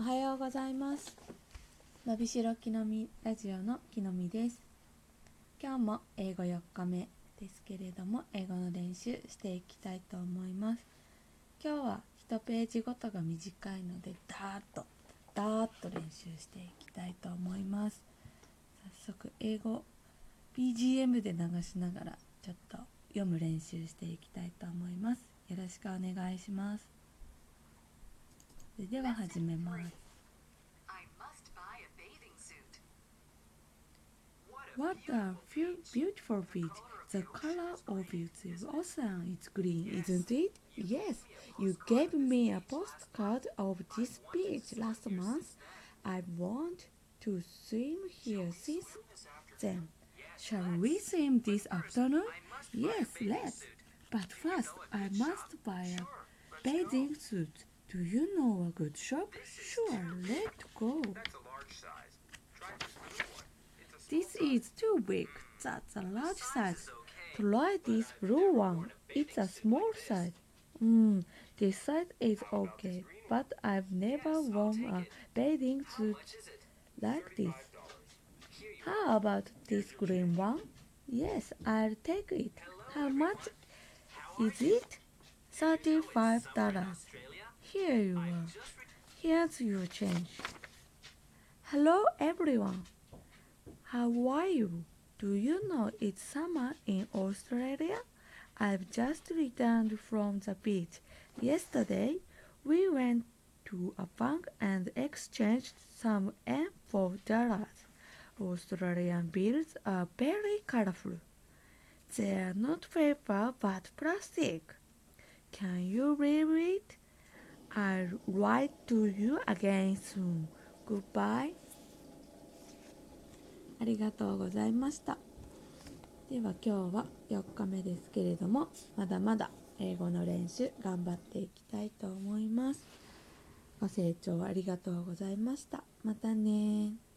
おはようございます。のびしろきのみラジオのきのみです。今日も英語4日目ですけれども英語の練習していきたいと思います。今日は1ページごとが短いのでダーッとダーッと練習していきたいと思います。早速英語 BGM で流しながらちょっと読む練習していきたいと思います。よろしくお願いします。それでは始めます I must buy a bathing suit. What a few beautiful beach. The color of its ocean is green, isn't it? Yes, you gave me a postcard of this beach last month. I want to swim here since then. Shall we swim this afternoon? Yes, let's. But first, I must buy a bathing suit. Do you know a good shop? Sure, let's go. That's a large size. Try this blue one. It's a This is too big. That's a large size. Try this blue one. It's a small size. Hmm, this size is okay, but I've never worn a bathing suit like this. $35. How about this green one? Yes, I'll take it. How much is it? Thirty-five dollars. Australia. Here you are. Here's your change. Hello, everyone. How are you? Do you know it's summer in Australia? I've just returned from the beach. Yesterday, we went to a bank and exchanged some yen for dollars. Australian bills are very colorful. They're not paper but plastic. Can you read it? I'll write to you again soon. Goodbye. ありがとうございました。では今日は4日目ですけれども、まだまだ英語の練習頑張っていきたいと思います。ご清聴ありがとうございました。またね